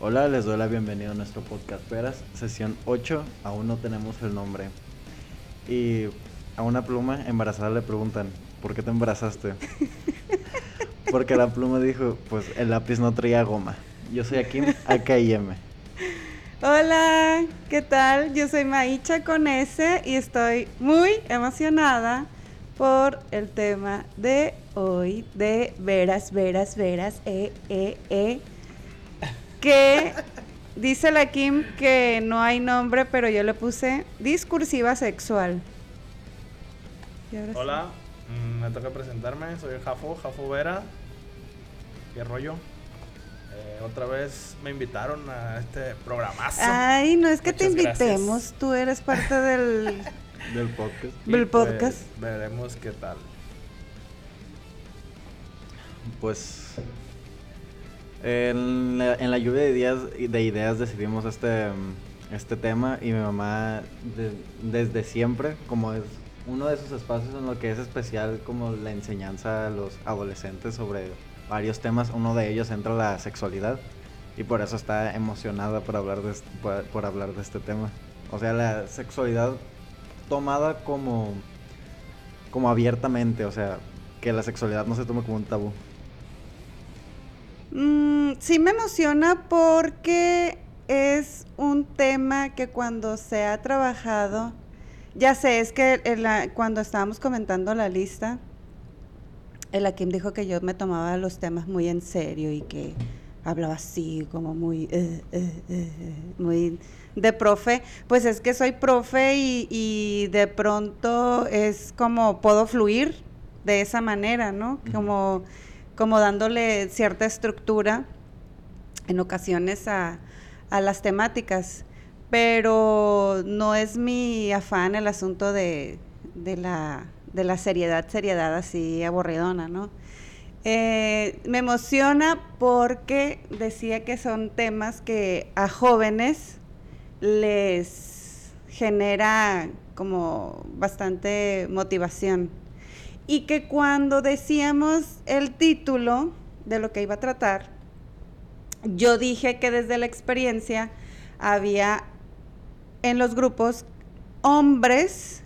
Hola, les doy la bienvenida a nuestro podcast Peras, sesión 8, aún no tenemos el nombre. Y a una pluma embarazada le preguntan, ¿por qué te embarazaste? Porque la pluma dijo, pues el lápiz no traía goma. Yo soy Akim, AKIM. Hola, ¿qué tal? Yo soy Maicha con S y estoy muy emocionada por el tema de hoy de veras, veras, veras, e, e, e que dice la Kim que no hay nombre, pero yo le puse discursiva sexual. Hola, mm, me toca presentarme, soy Jafo, Jafo Vera. ¿Qué rollo? Eh, otra vez me invitaron a este programazo. Ay, no es que te invitemos, tú eres parte del, del podcast. Del podcast. Pues, veremos qué tal. Pues en la, lluvia de ideas, de ideas decidimos este, este tema y mi mamá desde siempre, como es uno de esos espacios en lo que es especial como la enseñanza a los adolescentes sobre varios temas, uno de ellos entra la sexualidad y por eso está emocionada por hablar de, por hablar de este tema. O sea, la sexualidad tomada como, como abiertamente, o sea, que la sexualidad no se tome como un tabú. Mm, sí me emociona porque es un tema que cuando se ha trabajado, ya sé, es que cuando estábamos comentando la lista, el Akim dijo que yo me tomaba los temas muy en serio y que hablaba así, como muy, eh, eh, eh, muy de profe. Pues es que soy profe y, de pronto es como puedo fluir de esa manera, ¿no? Como como dándole cierta estructura en ocasiones a, las temáticas, pero no es mi afán el asunto de, la, de la seriedad, seriedad así aburridona, ¿no? Eh, me emociona porque decía que son temas que a jóvenes les genera como bastante motivación y que cuando decíamos el título de lo que iba a tratar, yo dije que desde la experiencia había en los grupos hombres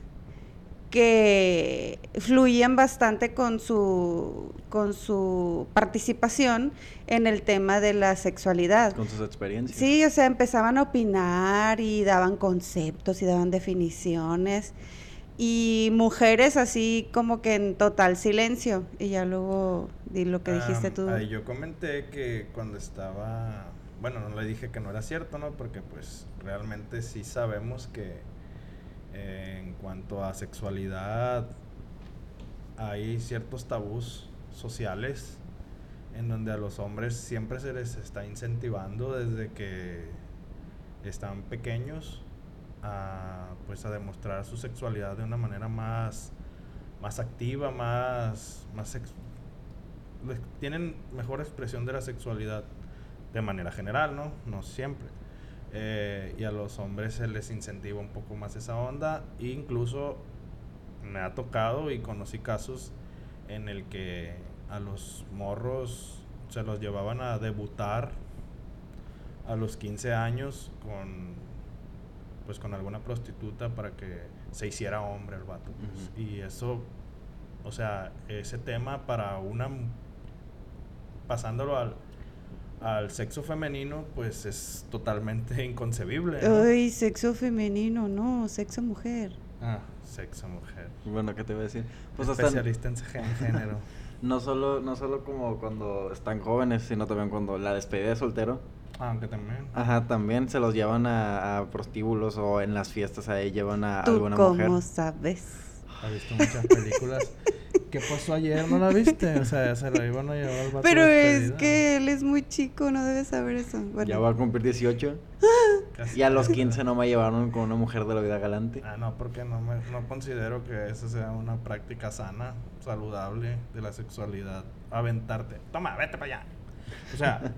que fluían bastante con su, con su participación en el tema de la sexualidad. Con sus experiencias. Sí, o sea, empezaban a opinar y daban conceptos y daban definiciones y mujeres así como que en total silencio. Y ya luego di lo que dijiste tú. yo comenté que cuando estaba, bueno, no le dije que no era cierto, ¿no? Porque pues realmente sí sabemos que eh, en cuanto a sexualidad hay ciertos tabús sociales en donde a los hombres siempre se les está incentivando desde que están pequeños a, pues a demostrar su sexualidad de una manera más, más activa, más, más tienen mejor expresión de la sexualidad de manera general, ¿no? No siempre. Eh, y a los hombres se les incentiva un poco más esa onda. Incluso me ha tocado y conocí casos en el que a los morros se los llevaban a debutar a los 15 años con pues con alguna prostituta para que se hiciera hombre el vato. Pues. Y eso, o sea, ese tema para una, pasándolo al, al sexo femenino, pues es totalmente inconcebible. Ay, sexo femenino, no, sexo mujer. Ah, sexo mujer. Bueno, ¿qué te voy a decir? Pues Especialista en género. no solo, no solo como cuando están jóvenes, sino también cuando la despedida de soltero aunque también. Ajá, también se los llevan a, prostíbulos o en las fiestas ahí llevan a alguna mujer. ¿Cómo sabes? Has visto muchas películas. ¿Qué pasó ayer? ¿No la viste? O sea, se la iban a llevar al vato Pero es que él es muy chico, no debe saber eso. Ya va a cumplir 18. y a los 15 no me llevaron con una mujer de la vida galante. Ah, no, porque no, me, no considero que esa sea una práctica sana, saludable de la sexualidad. Aventarte. Toma, vete para allá. O sea,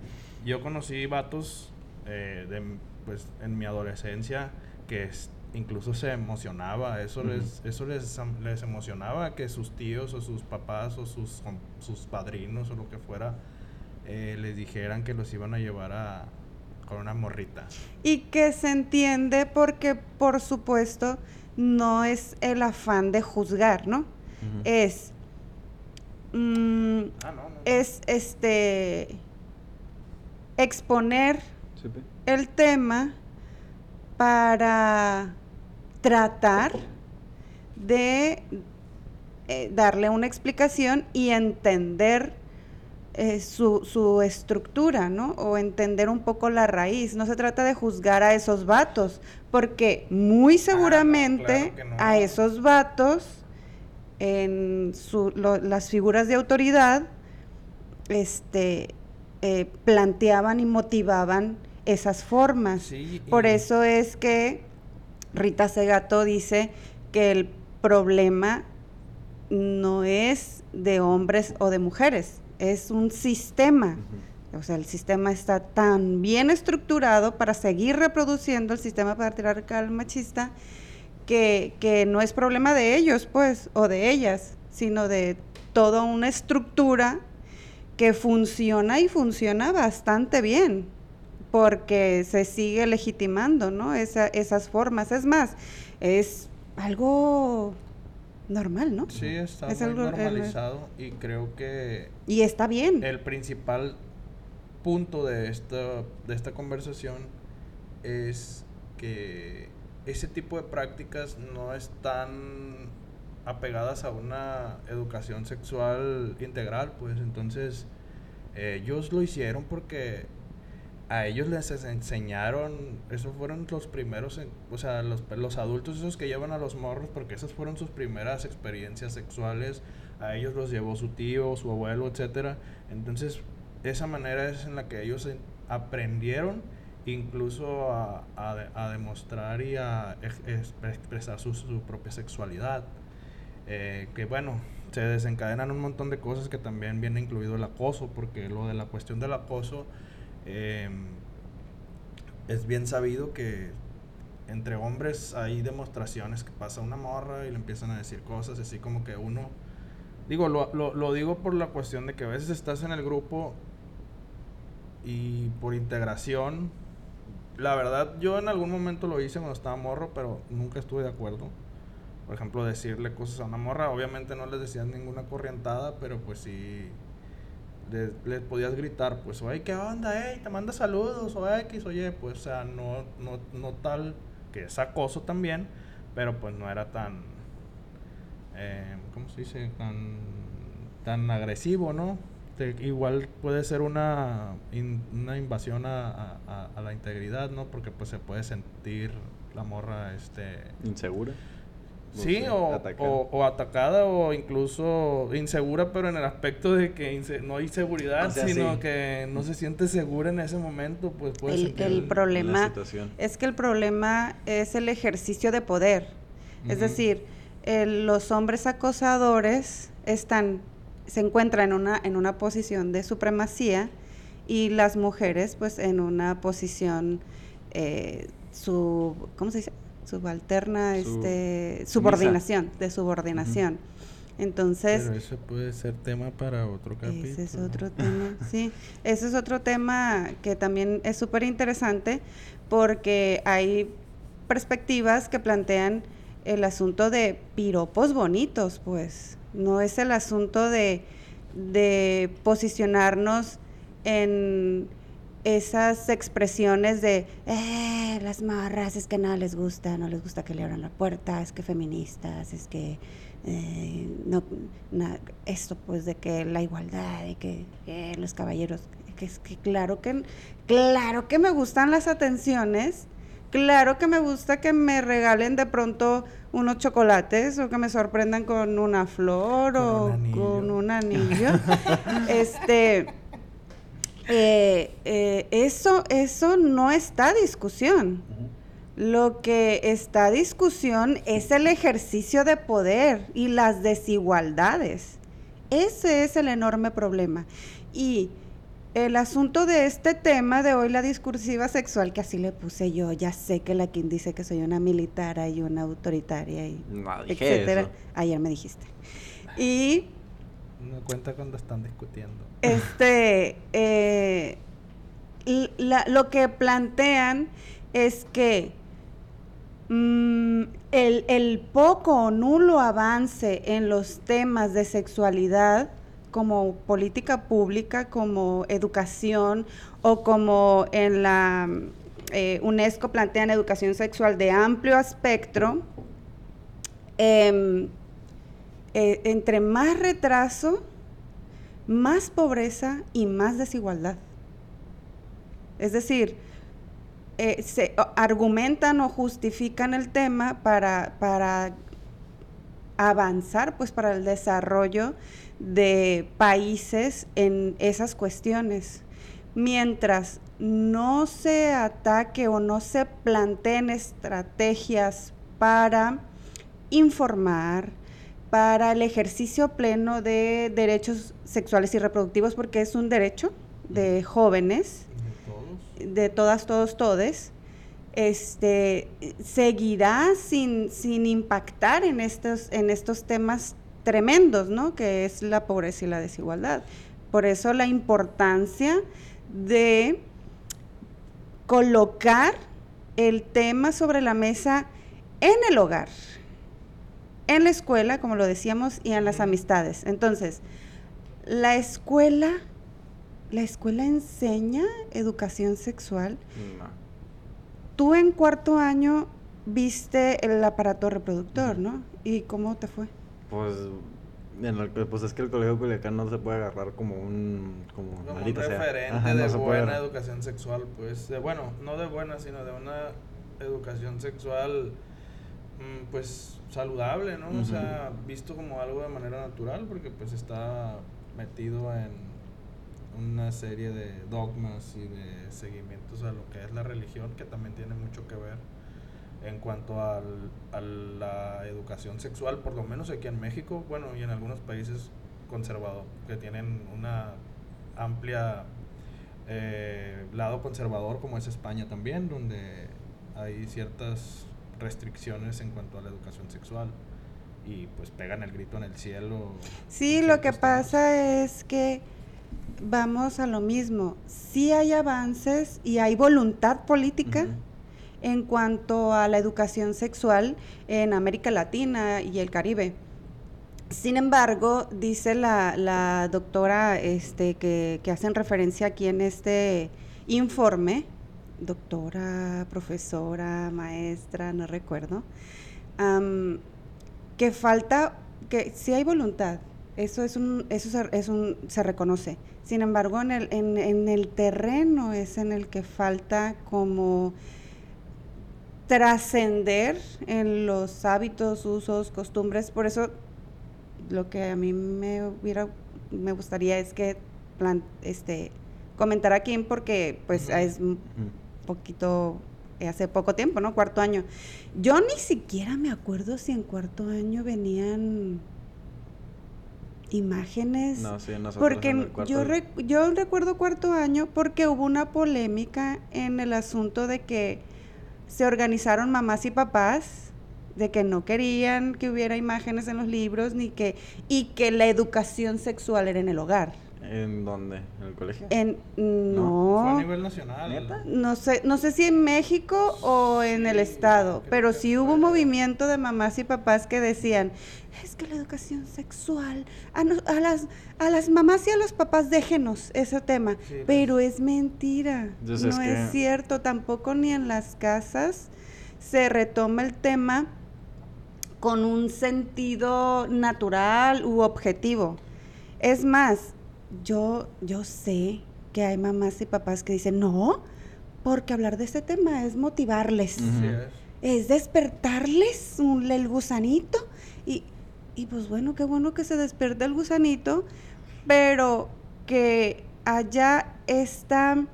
yo conocí vatos eh, de, pues, en mi adolescencia que incluso se emocionaba, eso les eso les, les emocionaba que sus tíos o sus papás o sus, sus padrinos o lo que fuera eh, les dijeran que los iban a llevar a, con una morrita. Y que se entiende porque, por supuesto, no es el afán de juzgar, ¿no? Es. Mm, ah, es este. Exponer el tema para tratar de eh, darle una explicación y entender eh, su, su, estructura, ¿no? O entender un poco la raíz. No se trata de juzgar a esos vatos, porque muy ah, seguramente a esos vatos, en su, las figuras de autoridad, este, eh, planteaban y motivaban esas formas. Por eso es que Rita Segato dice que el problema no es de hombres o de mujeres, es un sistema. O sea, el sistema está tan bien estructurado para seguir reproduciendo el sistema patriarcal machista que, que no es problema de ellos, pues, o de ellas, sino de toda una estructura que funciona y funciona bastante bien, porque se sigue legitimando, ¿no? esas formas. Es más, es algo normal, ¿no? Sí, está muy normalizado y creo que... Y está bien. El principal punto de esta, de esta conversación es que ese tipo de prácticas no están apegadas a una educación sexual integral, pues entonces ellos lo hicieron porque a ellos les enseñaron, esos fueron los primeros, o sea, los, los adultos esos que llevan a los morros, porque esas fueron sus primeras experiencias sexuales, a ellos los llevó su tío, su abuelo, etcétera. Entonces, esa manera es en la que ellos aprendieron incluso a, a, demostrar y a expresar su, su, propia sexualidad. Eh, que bueno, se desencadenan un montón de cosas que también viene incluido el acoso, porque lo de la cuestión del acoso eh, es bien sabido que entre hombres hay demostraciones que pasa una morra y le empiezan a decir cosas, así como que uno, digo, lo, lo, lo digo por la cuestión de que a veces estás en el grupo y por integración, la verdad yo en algún momento lo hice cuando estaba morro, pero nunca estuve de acuerdo. Por ejemplo, decirle cosas a una morra, obviamente no les decían ninguna corrientada, pero pues sí les, podías gritar, pues, oye, ¿qué onda? Ey, te manda saludos, o X, oye, pues, o sea, no, no, no tal, que es acoso también, pero pues no era tan, eh, ¿cómo se dice? Tan, tan agresivo, ¿no? igual puede ser una, una invasión a, a, a, la integridad, ¿no? Porque pues se puede sentir la morra, este... Insegura. Sí, o, O, atacada o incluso insegura, pero en el aspecto de que no hay seguridad, sino que no se siente segura en ese momento, pues puede el, el problema es que el problema es el ejercicio de poder. Es decir, los hombres acosadores están se encuentran en una en una posición de supremacía y las mujeres pues en una posición eh, su ¿cómo se dice? Subalterna, este, subordinación, de subordinación. Entonces... Pero eso puede ser tema para otro capítulo. Ese es otro tema, sí. Ese es otro tema que también es súper interesante porque hay perspectivas que plantean el asunto de piropos bonitos, pues. No es el asunto de, de posicionarnos en esas expresiones de eh, las marras, es que nada les gusta, no les gusta que le abran la puerta, es que feministas, es que eh, no, esto pues de que la igualdad, de que los caballeros, que es que claro que claro que me gustan las atenciones, claro que me gusta que me regalen de pronto unos chocolates o que me sorprendan con una flor o con un anillo. este eh, eh, eso, eso no está a discusión. Lo que está a discusión es el ejercicio de poder y las desigualdades. Ese es el enorme problema. Y el asunto de este tema de hoy, la discursiva sexual, que así le puse yo, ya sé que la quien dice que soy una militar y una autoritaria y etcétera. Ayer me dijiste. Y no cuenta cuando están discutiendo. Este, eh, lo que plantean es que mm, el, poco o nulo avance en los temas de sexualidad como política pública, como educación o como en la eh, UNESCO plantean educación sexual de amplio espectro, em, eh, entre más retraso, más pobreza y más desigualdad. Es decir, eh, se argumentan o justifican el tema para, para avanzar, pues para el desarrollo de países en esas cuestiones. Mientras no se ataque o no se planteen estrategias para informar, para el ejercicio pleno de derechos sexuales y reproductivos, porque es un derecho de jóvenes, de, todas, todos, todes, este, seguirá sin, sin impactar en estos, en estos temas tremendos, ¿no? Que es la pobreza y la desigualdad. Por eso la importancia de colocar el tema sobre la mesa en el hogar, en la escuela, como lo decíamos, y en las amistades. Entonces, la escuela, la escuela enseña educación sexual. Tú en cuarto año viste el aparato reproductor, ¿no? ¿Y cómo te fue? Pues pues es que el colegio Culiacán no se puede agarrar como un como, un referente de buena educación sexual pues de, bueno no de buena sino de una educación sexual pues saludable no o sea visto como algo de manera natural porque pues está metido en una serie de dogmas y de seguimientos a lo que es la religión que también tiene mucho que ver en cuanto al, a la educación sexual, por lo menos aquí en México, bueno, y en algunos países conservados, que tienen una amplia eh, lado conservador, como es España también, donde hay ciertas restricciones en cuanto a la educación sexual y pues pegan el grito en el cielo. Sí, lo que pasa es que vamos a lo mismo, sí hay avances y hay voluntad política en cuanto a la educación sexual en América Latina y el Caribe. Sin embargo, dice la, doctora este, que, hacen referencia aquí en este informe, doctora, profesora, maestra, no recuerdo, que falta, que si hay voluntad, eso es un, eso es un, se reconoce. Sin embargo, en el, en el terreno es en el que falta como trascender en los hábitos, usos, costumbres. Por eso lo que a mí me hubiera, me gustaría es que plan, este, comentar aquí porque pues es poquito eh, hace poco tiempo, ¿no? Cuarto año. Yo ni siquiera me acuerdo si en cuarto año venían imágenes. No, sí, porque yo, yo recuerdo cuarto año porque hubo una polémica en el asunto de que se organizaron mamás y papás de que no querían que hubiera imágenes en los libros ni que y que la educación sexual era en el hogar. ¿En dónde? ¿En el colegio? En, no. Fue a nivel nacional. No sé, no sé si en México o en el estado, pero sí hubo un movimiento de mamás y papás que decían, es que la educación sexual, a, las, a las mamás y a los papás déjenos ese tema, pues. pero es mentira, no es, cierto, tampoco ni en las casas se retoma el tema con un sentido natural u objetivo. Es más, yo, yo sé que hay mamás y papás que dicen, no, porque hablar de este tema es motivarles, es despertarles el gusanito. Y, y pues bueno, qué bueno que se despierte el gusanito, pero que haya esta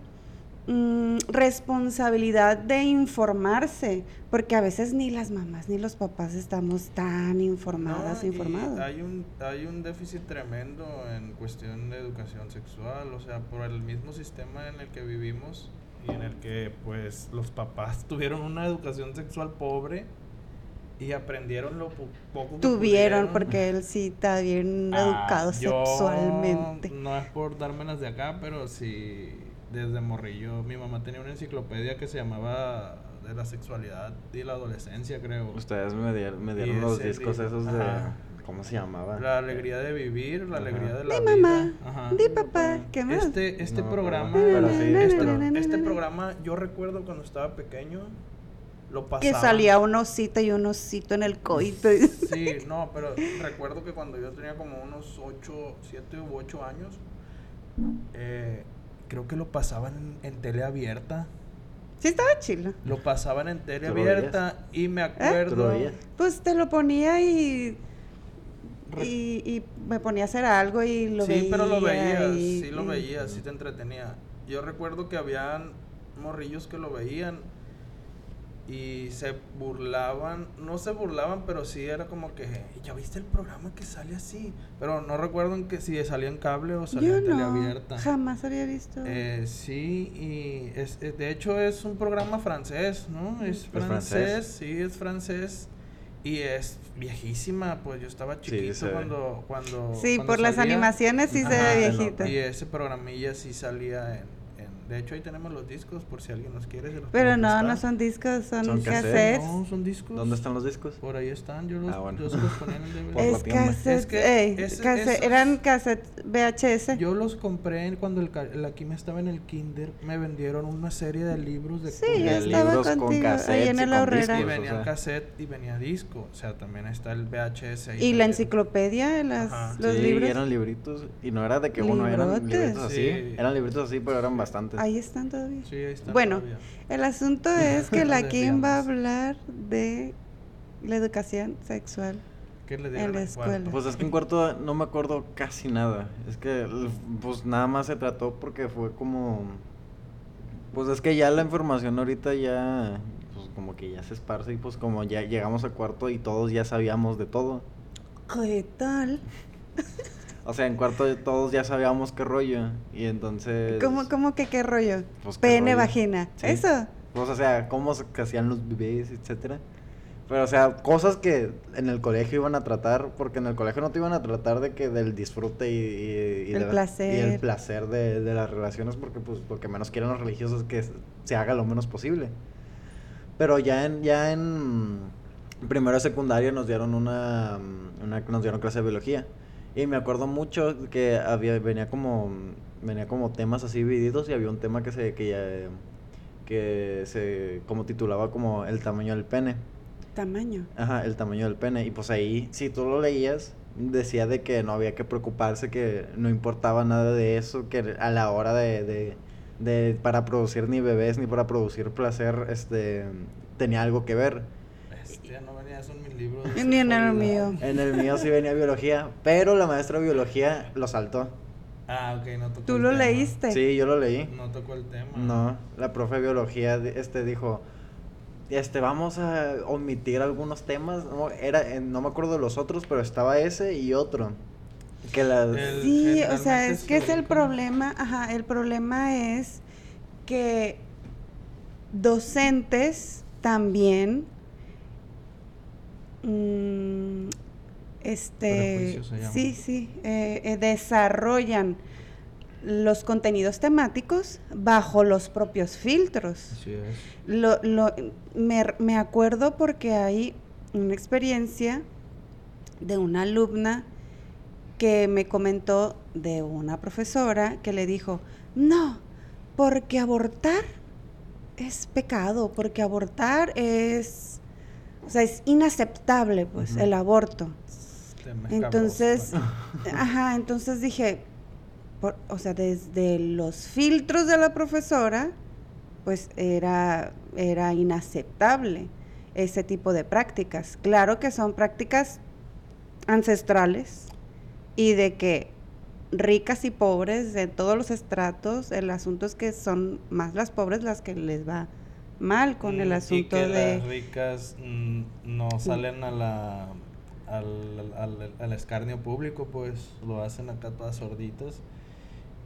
Mm, responsabilidad de informarse, porque a veces ni las mamás ni los papás estamos tan informadas, informados. Hay un, hay un déficit tremendo en cuestión de educación sexual, o sea, por el mismo sistema en el que vivimos y en el que pues los papás tuvieron una educación sexual pobre y aprendieron lo poco que Tuvieron, porque él sí está bien ah, educado sexualmente. No es por dármelas de acá, pero sí desde morrillo, mi mamá tenía una enciclopedia que se llamaba de la sexualidad y la adolescencia, creo. Ustedes me, di- me dieron los discos di- esos ajá. de... ¿Cómo se llamaba? La alegría de vivir, la Ajá. alegría de la Di vida. mamá, Ajá. di papá, ¿qué más? Este, este No programa, pero sí, este, pero- este programa, yo recuerdo cuando estaba pequeño, lo pasaba. Que salía un osito y un osito en el coito. Sí, no, pero recuerdo que cuando yo tenía como unos 8, 7 u 8 años, eh, creo que lo pasaban en, en tele abierta. Sí, estaba chilo. Lo pasaban en tele ¿Tú lo abierta y me ¿Tú lo acuerdo. veías? Pues te lo ponía y. Y, y me ponía a hacer algo y lo sí, veía. pero lo veías, y- sí lo y- veías, sí te entretenía. Yo recuerdo que habían morrillos que lo veían y se burlaban, no se burlaban, pero sí era como que, ¿ya viste el programa que sale así? Pero no recuerdo en que si salía en cable o salía Yo en tele no, abierta. jamás había visto. Eh, sí, y es, eh, de hecho es un programa francés, ¿no? Es francés, francés. sí, es francés. Y es viejísima, pues yo estaba chiquito cuando, cuando... sí, cuando por las animaciones sí se ve viejita. Y ese programilla sí salía en- De hecho, ahí tenemos los discos por si alguien los quiere. se los Pero no, prestar. no son discos, son, Son cassettes. No, son discos. ¿Dónde están los discos? Por ahí están, yo los, Ah, bueno. yo se los ponía en el DVD. Por la Es tienda. cassettes, Es que ey, ese- cassette- esos- eran cassettes VHS. Yo los compré cuando el, el Akime estaba en el kinder. Me vendieron una serie de libros de Sí, cómics. yo de estaba libros con contigo, ahí cassettes en y el con ahorrera. Y venía o sea. cassette y venía disco. O sea, también está el VHS. ahí y la enciclopedia, las, Ajá. los sí, libros. eran libritos. Y no era de que uno eran Librotes. libritos así. Sí. Eran libritos así, pero eran bastantes. Ahí están todavía. Sí, ahí está. Bueno, todavía. El asunto es que la Kim va a hablar de la educación sexual. ¿Qué le en la cuarto? escuela. Pues es que en cuarto no me acuerdo casi nada. Es que, pues nada más se trató porque fue como. Pues es que ya la información ahorita ya. Pues como que ya se esparce y pues como ya llegamos a cuarto y todos ya sabíamos de todo. ¿Qué tal? O sea, en cuarto todos ya sabíamos qué rollo. Y entonces. ¿Cómo, cómo que qué rollo? Pues, qué Pene, rollo. vagina. Sí. Eso. Pues, o sea, cómo se hacían los bebés, etcétera. Pero, o sea, cosas que en el colegio iban a tratar, porque en el colegio no te iban a tratar de que del disfrute y, y- y El de- placer. y el placer de, de las relaciones, porque pues lo que menos quieren los religiosos es que se- se haga lo menos posible. Pero ya en, ya en primero de secundaria nos dieron una, una nos dieron clase de biología. Y me acuerdo mucho que había, venía como, venía como temas así divididos y había un tema que se, que ya, que se, como titulaba como el tamaño del pene. Tamaño. Ajá, el tamaño del pene. Y pues ahí, si tú lo leías, decía de que no había que preocuparse, que no importaba nada de eso, que a la hora de, de, de para producir ni bebés ni para producir placer, este, tenía algo que ver. Bestia, no venía eso en mis libros. de Ni en el mío. En el mío sí venía biología, pero la maestra de biología lo saltó. Ah, ok, no tocó ¿Tú el lo tema. leíste? Sí, yo lo leí. No tocó el tema. No, la profe de biología este dijo, este vamos a omitir algunos temas, no, era eh, no me acuerdo de los otros, pero estaba ese y otro. Que la El- Sí, o sea, es que es el problema, ajá, el problema es que docentes también mm, este sí, sí, eh, eh, desarrollan los contenidos temáticos bajo los propios filtros. Así es. Lo, lo, me, me acuerdo porque hay una experiencia de una alumna que me comentó de una profesora que le dijo, no, porque abortar es pecado, porque abortar es, o sea, es inaceptable, pues, el aborto. Tema Entonces, ajá, entonces dije, por- o sea, desde los filtros de la profesora, pues era, era inaceptable ese tipo de prácticas. Claro que son prácticas ancestrales y de que ricas y pobres de todos los estratos, el asunto es que son más las pobres las que les va mal con Mm, el y asunto que de... las ricas mm, no salen a la al, al, al escarnio público pues lo hacen acá todas sorditas.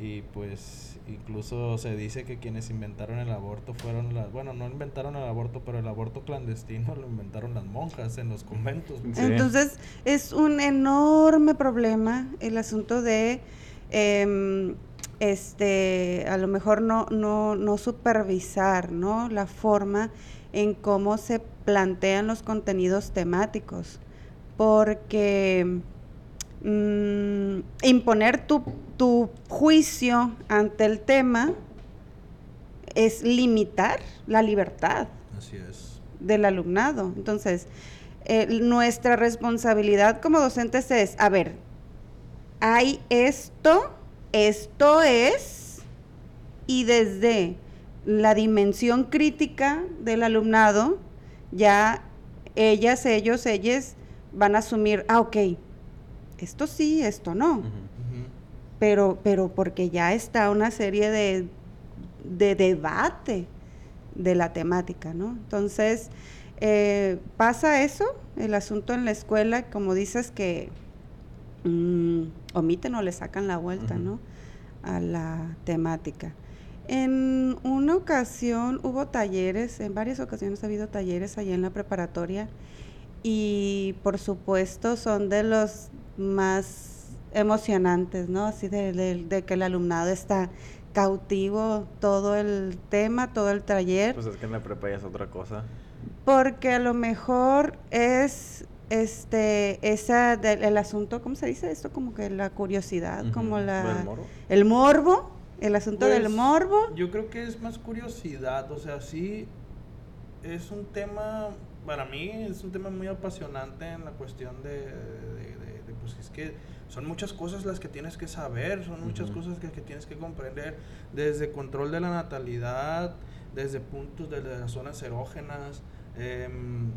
Y pues incluso se dice que quienes inventaron el aborto fueron las bueno no inventaron el aborto pero el aborto clandestino lo inventaron las monjas en los conventos. Sí. Entonces es un enorme problema el asunto de em, este, a lo mejor no, no, no supervisar, ¿no? La forma en cómo se plantean los contenidos temáticos, porque mm, imponer tu, tu juicio ante el tema es limitar la libertad Así es. del alumnado. Entonces, eh, nuestra responsabilidad como docentes es, a ver, hay esto, esto es, y desde la dimensión crítica del alumnado, ya ellas, ellos, ellas van a asumir, ah, ok, esto sí, esto no. Pero, pero porque ya está una serie de, de debate de la temática, ¿no? Entonces, eh, pasa eso, el asunto en la escuela, como dices que mm, omiten o le sacan la vuelta. ¿no? A la temática. En una ocasión hubo talleres, en varias ocasiones ha habido talleres allá en la preparatoria y por supuesto son de los más emocionantes, ¿no? Así de, de- de que el alumnado está cautivo todo el tema, todo el taller, Pues es que en la prepa ya es otra cosa. porque a lo mejor es este esa del el asunto, ¿cómo se dice esto? Como que la curiosidad, como Ujú. la ¿Del morbo? el morbo, el asunto del Pues, morbo. Yo creo que es más curiosidad, o sea, sí es un tema, para mí es un tema muy apasionante en la cuestión de, de- de- de, pues es que son muchas cosas las que tienes que saber, son muchas Ujú. cosas que, que tienes que comprender, desde control de la natalidad, desde puntos de las zonas erógenas, em,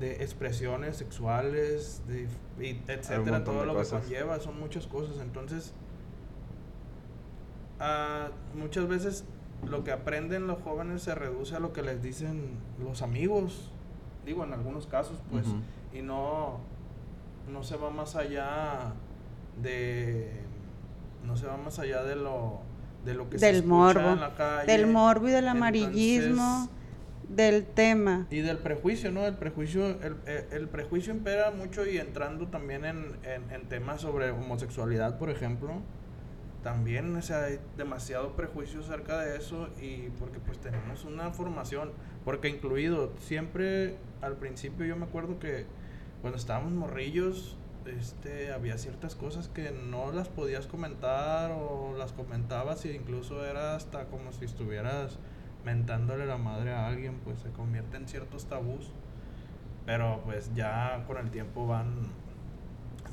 de expresiones sexuales, de, y etcétera, todo de lo cosas. que conlleva, son muchas cosas, entonces ah, muchas veces lo que aprenden los jóvenes se reduce a lo que les dicen los amigos, digo en algunos casos pues, Ujú. y no, no se va más allá de, no se va más allá de lo, de lo que se del escucha morbo, en la calle. del morbo y del amarillismo Entonces, del tema. y del prejuicio, ¿no? El prejuicio, el, el- el prejuicio impera mucho y entrando también en, en- en temas sobre homosexualidad, por ejemplo, también o sea, hay demasiado prejuicio acerca de eso y porque pues tenemos una formación, porque incluido, siempre al principio yo me acuerdo que cuando estábamos morrillos, este, había ciertas cosas que no las podías comentar o las comentabas e incluso era hasta como si estuvieras mentándole la madre a alguien, pues se convierte en ciertos tabús. Pero pues ya con el tiempo van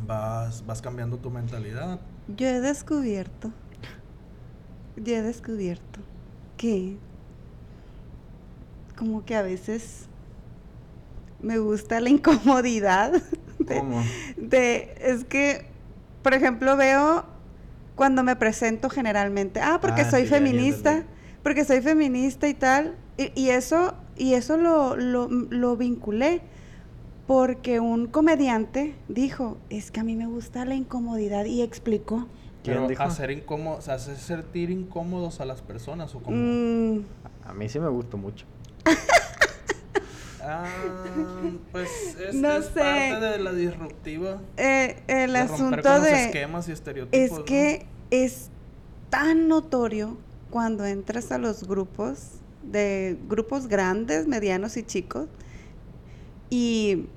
vas vas cambiando tu mentalidad. Yo he descubierto, yo he descubierto que como que a veces me gusta la incomodidad de, ¿Cómo? de- es que, por ejemplo, veo cuando me presento generalmente, ah, porque Ah, soy sí, ya, ya feminista. Porque soy feminista y tal, y, y eso, y eso lo, lo, lo vinculé, porque un comediante dijo, es que a mí me gusta la incomodidad, y explicó. ¿Quién Pero dijo? hacer incómodo, o sea, hacer sentir incómodos a las personas o como Mm, A mí sí me gustó mucho. Ah, pues es, No es sé. parte de la disruptiva. eh, el de romper asunto con los de... esquemas y estereotipos. Es ¿no? que es tan notorio cuando entras a los grupos, de grupos grandes, medianos y chicos, y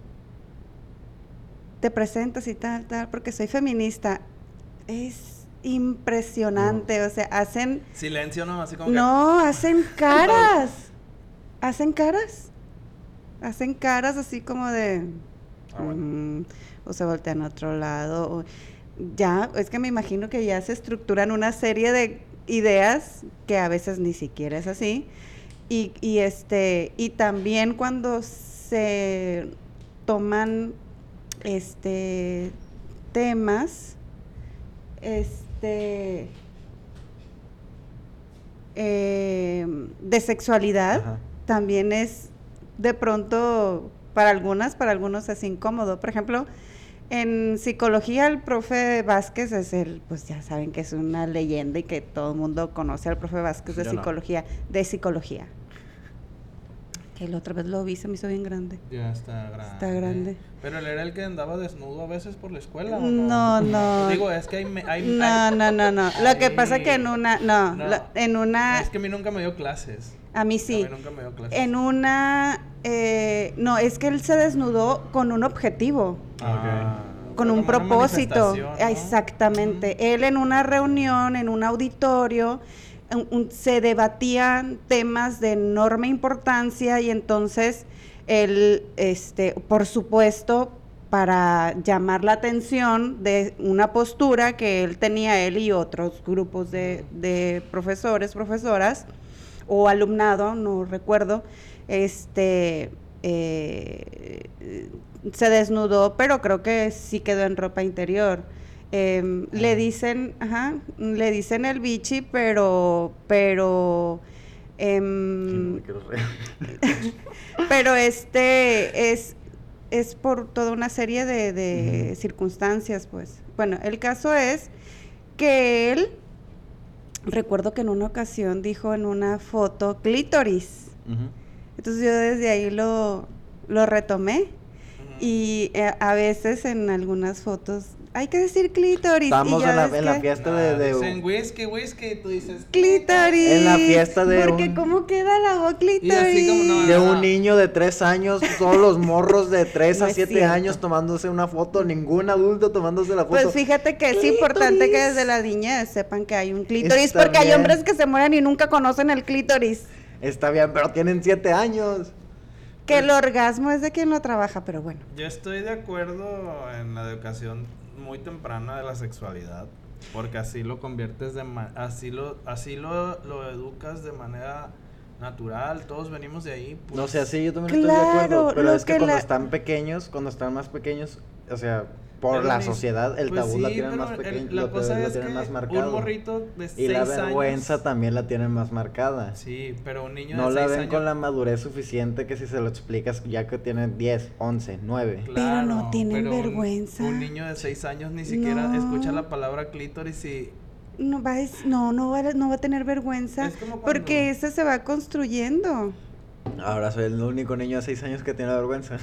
te presentas y tal, tal, porque soy feminista. Es impresionante, o sea, hacen, Silencio, ¿no? Así como que- no, hacen caras, hacen caras, hacen caras así como de, Ah, bueno. mm, o se voltean a otro lado, o- ya, es que me imagino que ya se estructuran una serie de ideas que a veces ni siquiera es así, y, y este, y también cuando se toman este temas, este eh, de sexualidad Ajá. también es de pronto para algunas, para algunos es incómodo. Por ejemplo, en psicología el profe Vázquez es el, pues ya saben que es una leyenda y que todo el mundo conoce al profe Vázquez de Yo no. psicología, de psicología. Que la otra vez lo vi, se me hizo bien grande. Ya está grande. Está grande. Pero él era el que andaba desnudo a veces por la escuela. ¿o No, no. Digo, es que hay. me- hay- No, hay- no, no, no. Lo que pasa que en una, no, No. lo- en una, Es que a mí nunca me dio clases. A mí A sí. mí nunca me dio clases. En una, eh, no, es que él se desnudó con un objetivo. Ah, con fue un propósito. Exactamente. Él en una reunión, en un auditorio, un- un- se debatían temas de enorme importancia y entonces él, este, por supuesto, para llamar la atención de una postura que él tenía, él y otros grupos de, de profesores, profesoras, o alumnado, no recuerdo, este eh, se desnudó, pero creo que sí quedó en ropa interior. Em, le dicen, ajá, le dicen el bichi, pero, pero, em, Sí, no pero este es, es por toda una serie de, de circunstancias, pues. Bueno, el caso es que él, recuerdo que en una ocasión dijo en una foto clítoris. Entonces yo desde ahí lo, lo retomé. Y eh, a veces en algunas fotos hay que decir clítoris. y Estamos ya en la, en la que- fiesta Nah, de, de- Dicen whisky, whisky, y tú dices. Clítoris. En la fiesta de Porque un- cómo queda la voz clítoris. Y así como no- de un niño de 3 años, todos los morros de 3 No a es 7 cierto. años tomándose una foto, ningún adulto tomándose la foto. Pues fíjate que es importante que desde la niñez sepan que hay un clítoris, Está porque hay hombres que se mueren y nunca conocen el clítoris. Está bien, pero tienen 7 años. Que el orgasmo es de quien lo trabaja, pero bueno. Yo estoy de acuerdo en la educación muy temprana de la sexualidad, porque así lo conviertes de ma- así lo así lo, lo educas de manera natural, todos venimos de ahí. pues. No sé, así yo también estoy de acuerdo. Pero es que, que cuando la- están pequeños, cuando están más pequeños, o sea, por Pero la ni- sociedad, el pues tabú la tienen más el- pequeño, la lo, cosa lo es tienen que más un marcado. morrito de y la vergüenza años- también la tienen más marcada. Sí, pero un niño No de la seis ven años con la madurez suficiente que si se lo explicas ya que tienen 10, 11, 9. Pero no tienen pero vergüenza. Un, niño de seis años ni siquiera No. escucha la palabra clítoris y No va, a es- no, no va, a- no va a tener vergüenza Es como cuando- porque eso se va construyendo. Ahora soy el único niño de 6 años que tiene vergüenza.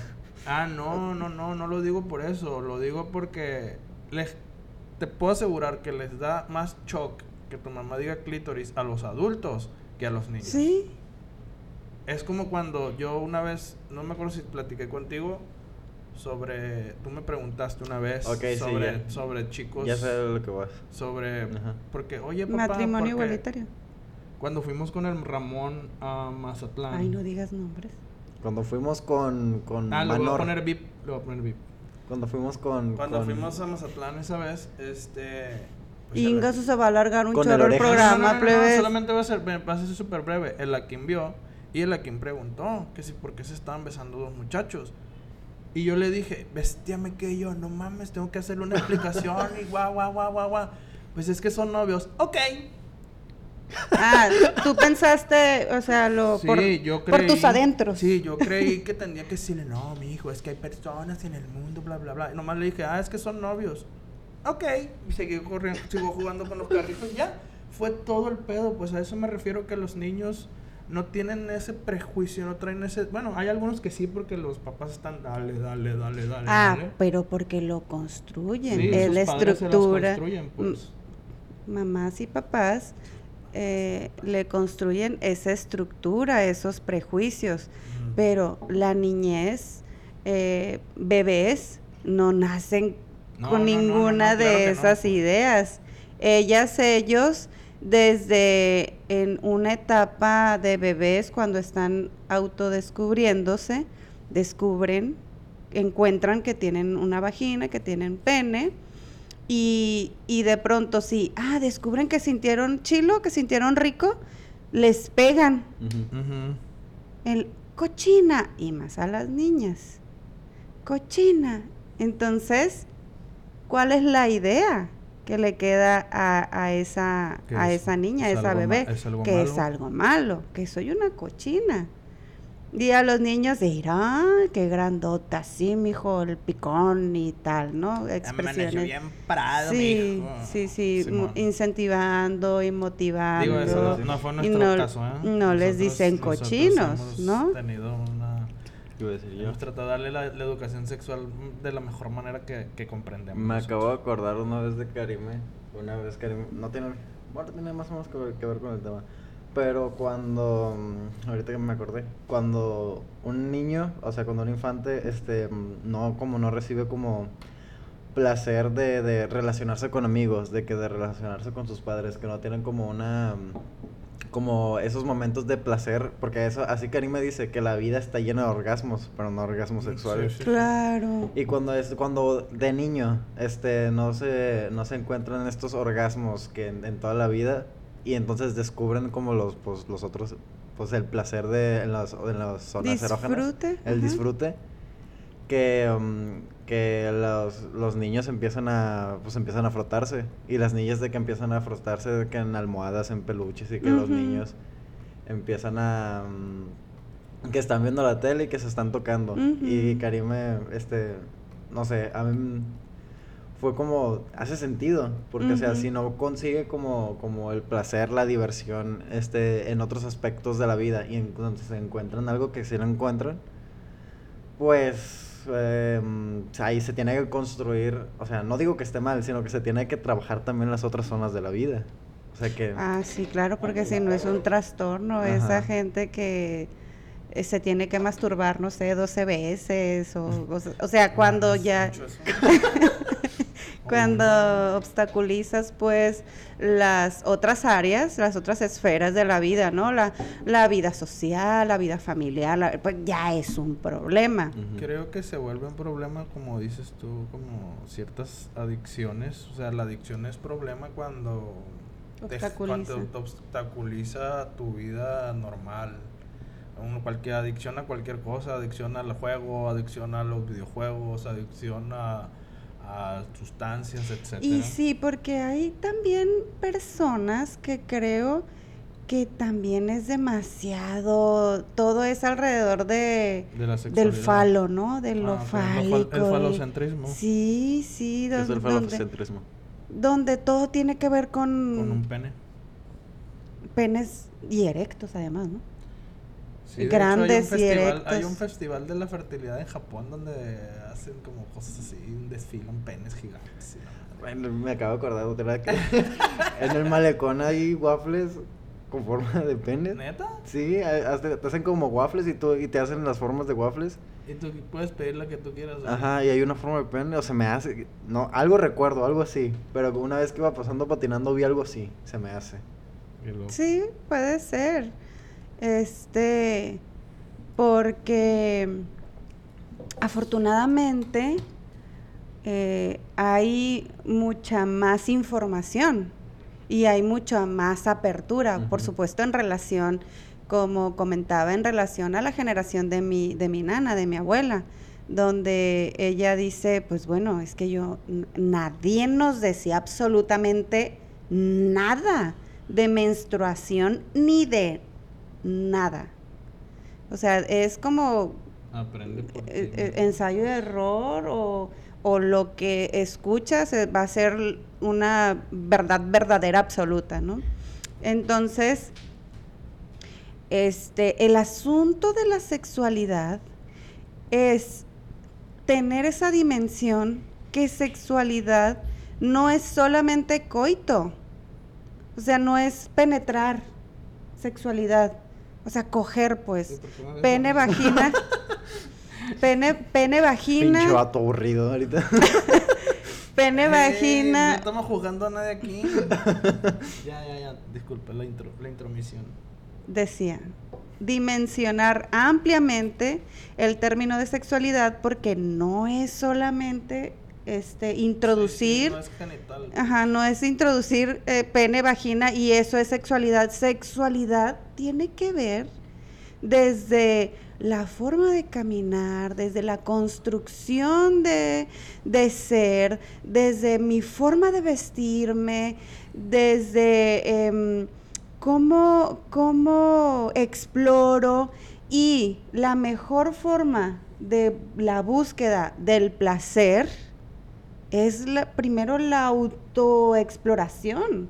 Ah, no, no, no, no lo digo por eso, lo digo porque les te puedo asegurar que les da más shock que tu mamá diga clítoris a los adultos que a los niños. Sí. Es como cuando yo una vez, no me acuerdo si platiqué contigo sobre, tú me preguntaste una vez sobre, ya. sobre chicos, Ya sé lo que vas. sobre, Ajá. porque, oye, papá, Matrimonio porque igualitario. Cuando fuimos con el Ramón a Mazatlán. Ay, no digas nombres. Cuando fuimos con, con Ah, le voy a poner VIP, le voy a poner VIP. cuando fuimos con... Cuando con- fuimos a Mazatlán esa vez, este... pues, el- Ingaso se va a alargar un el chorro el no, programa, no, no, no, solamente va a ser, va a ser súper breve. El Akin vio y el Akin preguntó que si por qué se estaban besando dos muchachos. Y yo le dije, bestia me que yo, no mames, tengo que hacerle una explicación y guau, guau, guau, guau, guau. Pues es que son novios. Ok. Ah, tú pensaste, o sea, lo Sí, por, yo por tus adentros. Sí, yo creí que tendría que decirle, no, mi hijo, es que hay personas en el mundo, bla, bla, bla. Y nomás le dije, ah, es que son novios. Ok. Y seguí corriendo, sigo jugando con los carritos. Ya, fue todo el pedo. Pues a eso me refiero que los niños no tienen ese prejuicio, no traen ese... Bueno, hay algunos que sí porque los papás están, dale, dale, dale, dale. Ah, dale. pero porque lo construyen. Sí, es la padres se estructura. construyen, pues. Mamás y papás eh, le construyen esa estructura, esos prejuicios. Pero la niñez, eh, bebés, no nacen No, con no, ninguna no, de claro esas ideas. Ellas, ellos, desde en una etapa de bebés, cuando están autodescubriéndose, descubren, encuentran que tienen una vagina, que tienen pene, y, y de pronto sí, ah, descubren que sintieron chilo, que sintieron rico, les pegan el cochina y más a las niñas. Cochina. Entonces, ¿cuál es la idea que le queda a, a esa a es- esa niña, a es esa bebé? es que es algo malo, que soy una cochina. Y a los niños dirán, qué grandota, sí, mijo, el picón y tal, ¿no? Expresiones. bien parado, sí, mijo. sí, sí, mo- incentivando y motivando. Digo, eso no, no fue nuestro no, caso, ¿eh? no les Nosotros- dicen nosotros cochinos, hemos ¿no? tenido una... Iba a decir yo. Hemos tratado de darle la, la educación sexual de la mejor manera que, que comprendemos. Me nosotros. acabo de acordar una vez de Karime. Una vez Karime. No tiene. Bueno, tiene más o menos que ver, que ver con el tema. Pero cuando. mm, Ahorita que me acordé. Cuando un niño, o sea, cuando un infante, este. mm, No, como no recibe como. Placer de, de relacionarse con amigos, de que de relacionarse con sus padres, que no tienen como una. mm, Como esos momentos de placer, porque eso, así Karime dice que la vida está llena de orgasmos, pero no orgasmos Sí, sexuales. sí, sí. Claro. Y cuando es cuando de niño este no se no se encuentran estos orgasmos que en, en toda la vida y entonces descubren como los pues los otros pues el placer de en las en las zonas erógenas, Disfrute, el disfrute que um, que los, los niños empiezan a pues empiezan a frotarse y las niñas de que empiezan a frotarse de que en almohadas en peluches y que los niños empiezan a mm, que están viendo la tele y que se están tocando. Y. Karime este no sé a mí fue como hace sentido porque o sea si no consigue como como el placer la diversión este en otros aspectos de la vida y en donde se encuentran algo que sí lo encuentran pues eh, ahí se tiene que construir o sea no digo que esté mal sino que se tiene que trabajar también las otras zonas de la vida. O sea que Ah, sí, claro, porque si no es un trastorno, esa gente que eh, se tiene que masturbar, no sé, 12 veces, o, o, o sea, cuando ya, mucho eso. cuando obstaculizas, pues, las otras áreas, las otras esferas de la vida, ¿no? La, la vida social, la vida familiar, la- pues ya es un problema. Creo que se vuelve un problema, como dices tú, como ciertas adicciones. O sea, la adicción es problema cuando te, Obstaculiza. cuando te obstaculiza tu vida normal. Cualquier adicción a cualquier cosa, adicción al juego, adicción a los videojuegos, adicción a, a sustancias, etcétera. Y sí, porque hay también personas que creo que también es demasiado, todo es alrededor de De la del falo, ¿no? De lo Ah, lo fálico. El falocentrismo. Sí, sí, ¿Qué es don- el donde, falocentrismo donde todo tiene que ver con, Con un pene. penes y erectos además, ¿no? Sí, de hecho, hay un Grandes y festival- erectos. Hay un festival de la fertilidad en Japón donde hacen como cosas así, desfilan penes gigantes. Bueno, me acabo de acordar otra que en el malecón hay waffles con forma de pene. ¿Neta? Sí, te hacen como waffles y, tú, y te hacen las formas de waffles. Y tú puedes pedir la que tú quieras. Ajá, y hay una forma de pene, o se me hace, no, algo recuerdo, algo así. Pero una vez que iba pasando patinando vi algo así, se me hace. Sí, puede ser. Este, porque afortunadamente eh, hay mucha más información y hay mucha más apertura, por supuesto, en relación, como comentaba, en relación a la generación de mi, de mi nana, de mi abuela, donde ella dice, pues bueno, es que yo, nadie nos decía absolutamente nada de menstruación ni de nada. O sea, es como Aprende por ti eh, eh, ensayo de error o, o lo que escuchas eh, va a ser una verdad verdadera absoluta, ¿no? Entonces, este, el asunto de la sexualidad es tener esa dimensión que sexualidad no es solamente coito, o sea, no es penetrar sexualidad, o sea, coger pues, pene, vagina, pene, pene, Pinche vagina, vato aburrido ahorita. pene, Ey, No vagina, estamos jugando a nadie aquí. ya, ya, ya. Disculpe la, intro, la intromisión. decía, dimensionar ampliamente el término de sexualidad porque no es solamente este Sí, sí, introducir no es genital. Ajá, no es introducir eh, pene, vagina y eso es sexualidad. Sexualidad tiene que ver desde la forma de caminar, desde la construcción de, de ser, desde mi forma de vestirme, desde em, cómo, cómo exploro Y la mejor forma de la búsqueda del placer es la, primero la autoexploración.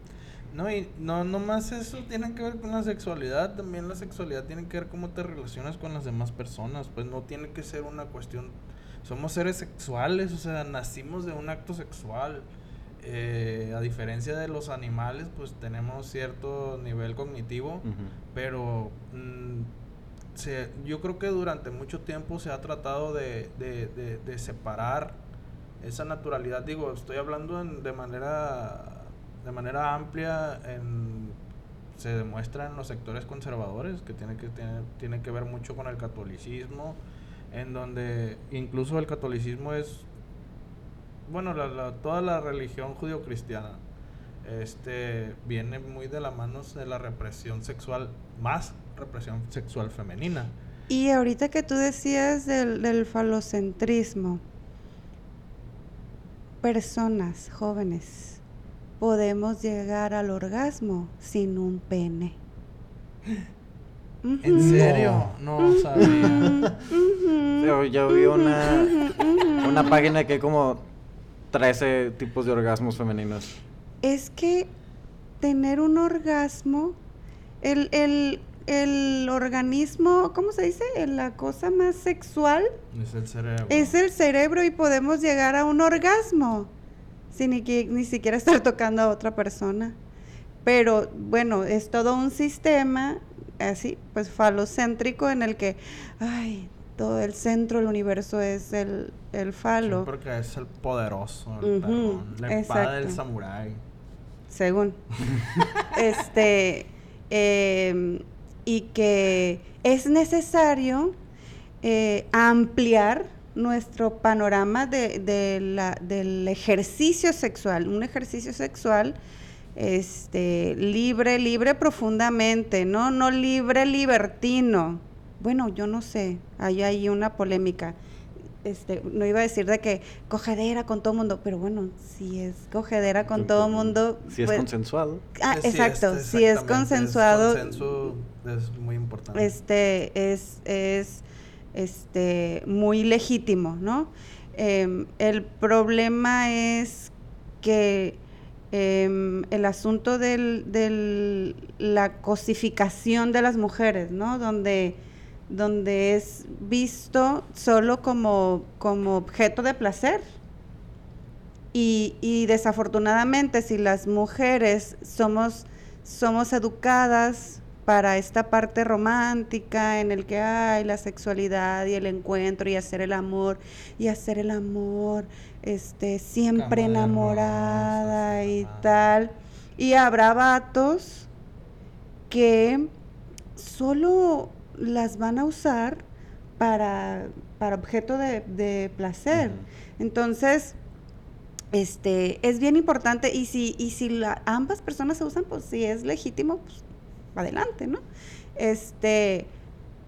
No, y no, no más eso tiene que ver con la sexualidad, también la sexualidad tiene que ver cómo te relacionas con las demás personas, pues no tiene que ser una cuestión, somos seres sexuales, o sea, nacimos de un acto sexual, eh, a diferencia de los animales, pues tenemos cierto nivel cognitivo, pero mm, yo creo que durante mucho tiempo se ha tratado de, de, de, separar esa naturalidad, digo, estoy hablando de manera de manera amplia se demuestra en los sectores conservadores, que tiene que, tiene, tiene que ver mucho con el catolicismo, en donde incluso el catolicismo es, bueno, la, toda la religión judio-cristiana este, viene muy de la mano de la represión sexual, más represión sexual femenina. Y ahorita que tú decías del, del falocentrismo, personas jóvenes podemos llegar al orgasmo sin un pene. ¿En serio? No, sabía. yo vi una, una página que hay como 13 tipos de orgasmos femeninos. Es que tener un orgasmo, el, el, el organismo, ¿cómo se dice? La cosa más sexual. Es el cerebro. Es el cerebro y podemos llegar a un orgasmo sin ni, ni siquiera estar tocando a otra persona. Pero bueno, es todo un sistema así, pues falocéntrico en el que, ay, todo el centro del universo es el, el falo. porque es el poderoso, el la espada del samurái. Según. este, em, y que es necesario eh, ampliar nuestro panorama de, la, del ejercicio sexual, un ejercicio sexual este, libre, libre profundamente, ¿no? No libre libertino. Bueno, yo no sé, hay ahí una polémica. Este, no iba a decir de que cogedera con todo mundo, pero bueno, si es cogedera con todo mundo. Si es pues consensuado. Ah, exacto, si es consensuado. es muy importante. Este, es, es este, muy legítimo, ¿no? Em, el problema es que em, el asunto de la cosificación de las mujeres, ¿no? Donde, donde es visto solo como, como objeto de placer. Y, y, desafortunadamente si las mujeres somos, somos educadas para esta parte romántica en el que hay la sexualidad y el encuentro y hacer el amor y hacer el amor este siempre enamorada y tal y habrá vatos que solo las van a usar para, para objeto de, placer entonces este es bien importante y si y si ambas personas se usan pues si es legítimo pues adelante, ¿no? Este,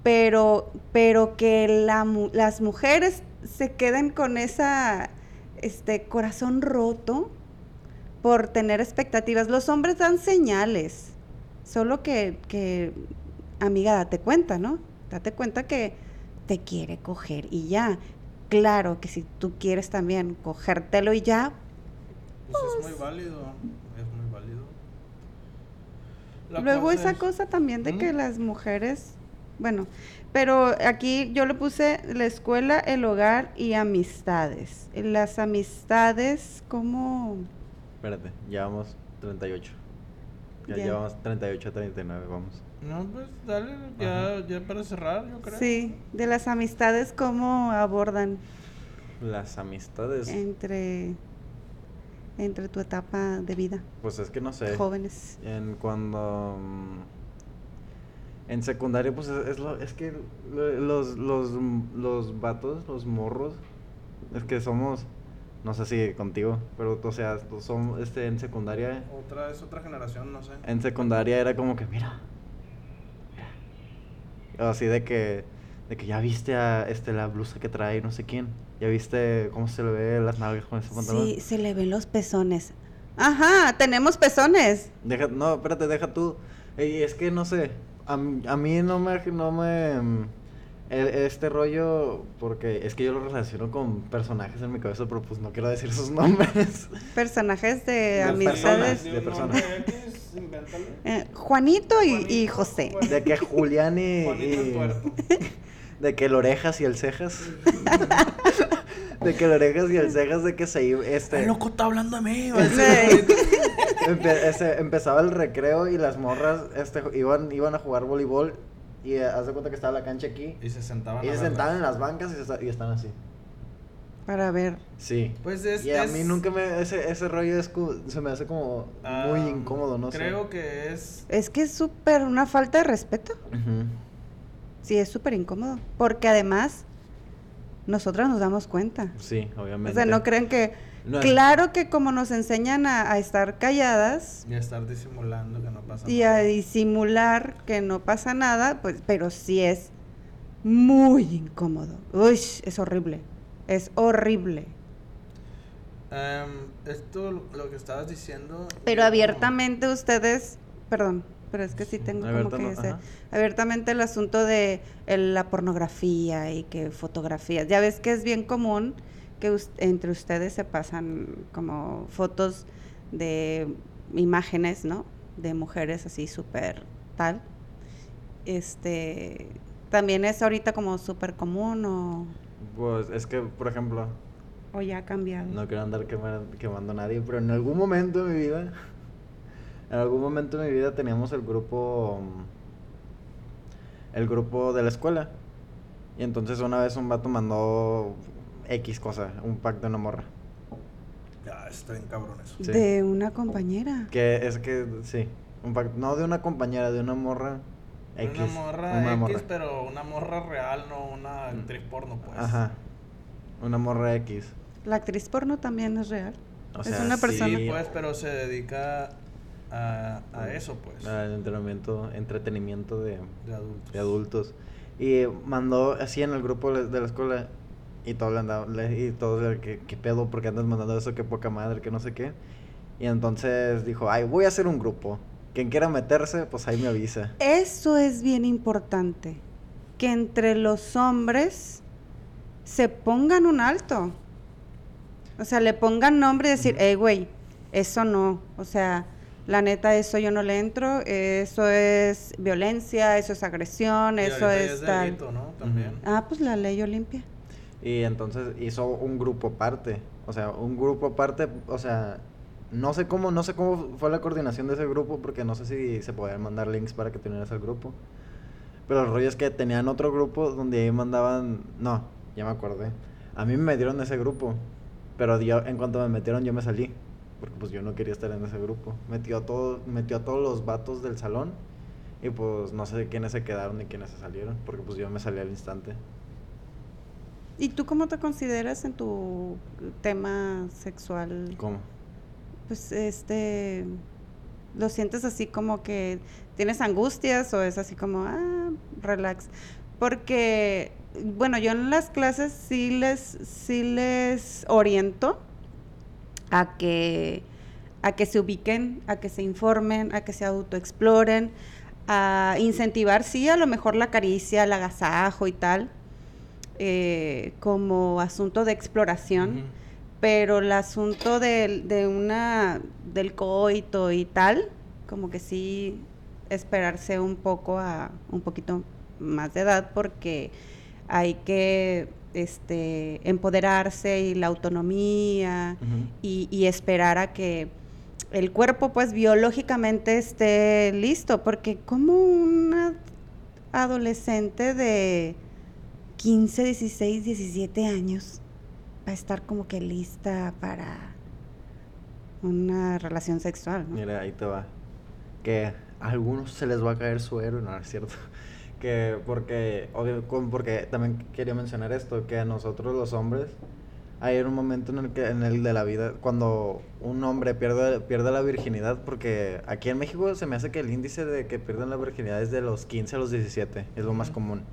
pero, pero que las mujeres se queden con esa, este, corazón roto por tener expectativas. Los hombres dan señales, solo que, que, amiga, date cuenta, ¿no? Date cuenta que te quiere coger y ya. Claro que si tú quieres también cogértelo y ya. Pues es muy válido. Luego esa cosa también de que las mujeres, bueno, pero aquí yo le puse la escuela, el hogar y amistades. Las amistades, ¿cómo? Espérate, llevamos 38. Ya, llevamos 38 a 39, vamos. No, pues dale, ya, ya para cerrar, yo creo. Sí, de las amistades, ¿cómo abordan? Las amistades. Entre entre tu etapa de vida? Pues es que no sé. Jóvenes. En cuando... Mm, en secundaria, pues es, lo, es que los, los, los vatos, los morros, es que somos, no sé si contigo, pero o sea, son este, en secundaria. Otra, es otra generación, no sé. En secundaria era como que, mira. Así de que, de que ya viste a este, la blusa que trae no sé quién. ¿Ya viste cómo se le ve las nalgas con ese pantalón? Sí, se le ven los pezones. Ajá, tenemos pezones. Deja, no, espérate, deja tú. Y es que no sé, a, a mí no me, no me, E- Este rollo, porque es que yo lo relaciono con personajes en mi cabeza, pero pues no quiero decir sus nombres. Personajes de De amistades. personas, de personas. Eh, Juanito y, y José. De que Julián y. Y- tuerto. de que el orejas y el cejas. de que el orejas y el cejas de que se iba. Este, El loco está hablando de mí. empe- empezaba el recreo y las morras este, iban, iban a jugar voleibol. Y eh, haz de cuenta que estaba la cancha aquí. Y se sentaban. Y se sentaban en las bancas y, se y están así. Para ver. Sí. Pues es. y a es- mí nunca me. Ese, ese rollo es se me hace como muy ah, incómodo, no Creo sé. que es. Es que es súper una falta de respeto. Sí, es súper incómodo. Porque además, nosotras nos damos cuenta. Sí, obviamente. O sea, no creen que... No claro que como nos enseñan a, a estar calladas Y estar disimulando que no pasa y a disimular que no pasa nada, pues, pero sí es muy incómodo. Uy, es horrible. Es horrible. Em, esto, lo que estabas diciendo. Pero yo- abiertamente ustedes, perdón, pero es que sí tengo como que ese- abiertamente el asunto de el- la pornografía y que fotografías. Ya ves que es bien común que us- entre ustedes se pasan como fotos de imágenes, ¿no? De mujeres así súper tal. Este, también es ahorita como súper común o, Pues es que, por ejemplo, o ya ha cambiado. no quiero andar quema- quemando a nadie, pero en algún momento de mi vida, en algún momento de mi vida teníamos el grupo, el grupo de la escuela. Y entonces una vez un vato mandó X cosa, un pack de una morra. Ya, está bien cabrón eso. sí. De una compañera. Que es que, sí, un pack, no de una compañera, de una morra X. Una morra una X, morra. pero una morra real, no una actriz porno, pues. Ajá, una morra X. La actriz porno también es real. O es sea, una persona. sí. Pues, pero se dedica a, a eso, pues. Al entrenamiento, entretenimiento de, De adultos. de adultos. Y mandó así en el grupo de de la escuela. Y todos le andaban, le- y todos, le- ¿qué, qué pedo? ¿Por qué andas mandando eso? Qué poca madre, que no sé qué. Y entonces dijo, ay, voy a hacer un grupo. Quien quiera meterse, pues ahí me avisa. Eso es bien importante. Que entre los hombres se pongan un alto. O sea, le pongan nombre y decir, hey, güey, eso no. O sea, la neta, eso yo no le entro. Eso es violencia, eso es agresión, Y eso ya es tal. delito, ¿no? También. Ah, pues la ley Olimpia. Y entonces hizo un grupo aparte. O sea, un grupo aparte, o sea, no sé cómo, no sé cómo fue la coordinación de ese grupo, porque no sé si se podían mandar links para que te unieras al grupo. Pero el rollo es que tenían otro grupo donde ahí mandaban. No, ya me acordé. A mí me metieron en ese grupo. Pero yo, en cuanto me metieron, yo me salí. Porque pues yo no quería estar en ese grupo. Metió a, todo, metió a todos los vatos del salón. Y pues no sé quiénes se quedaron ni quiénes se salieron. Porque pues yo me salí al instante. ¿Y tú cómo te consideras en tu tema sexual? ¿Cómo? Pues este, ¿lo sientes así como que tienes angustias o es así como, ah, relax? Porque, bueno, yo en las clases sí les, sí les oriento a que, a que se ubiquen, a que se informen, a que se autoexploren, a incentivar, sí, a lo mejor la caricia, el agasajo y tal, eh, como asunto de exploración. Pero el asunto del, de una, del coito y tal, como que sí esperarse un poco a un poquito más de edad porque hay que este, empoderarse y la autonomía y, y esperar a que el cuerpo pues biológicamente esté listo, porque como una adolescente de 15, 16, 17 años va a estar como que lista para una relación sexual, ¿no? Mira, ahí te va. Que a algunos se les va a caer su héroe, no, es cierto. Que porque, obvio, porque también quería mencionar esto, que a nosotros los hombres hay un momento en el que en el de la vida cuando un hombre pierde pierde la virginidad porque aquí en México se me hace que el índice de que pierden la virginidad es de los 15 a los 17, es lo más común.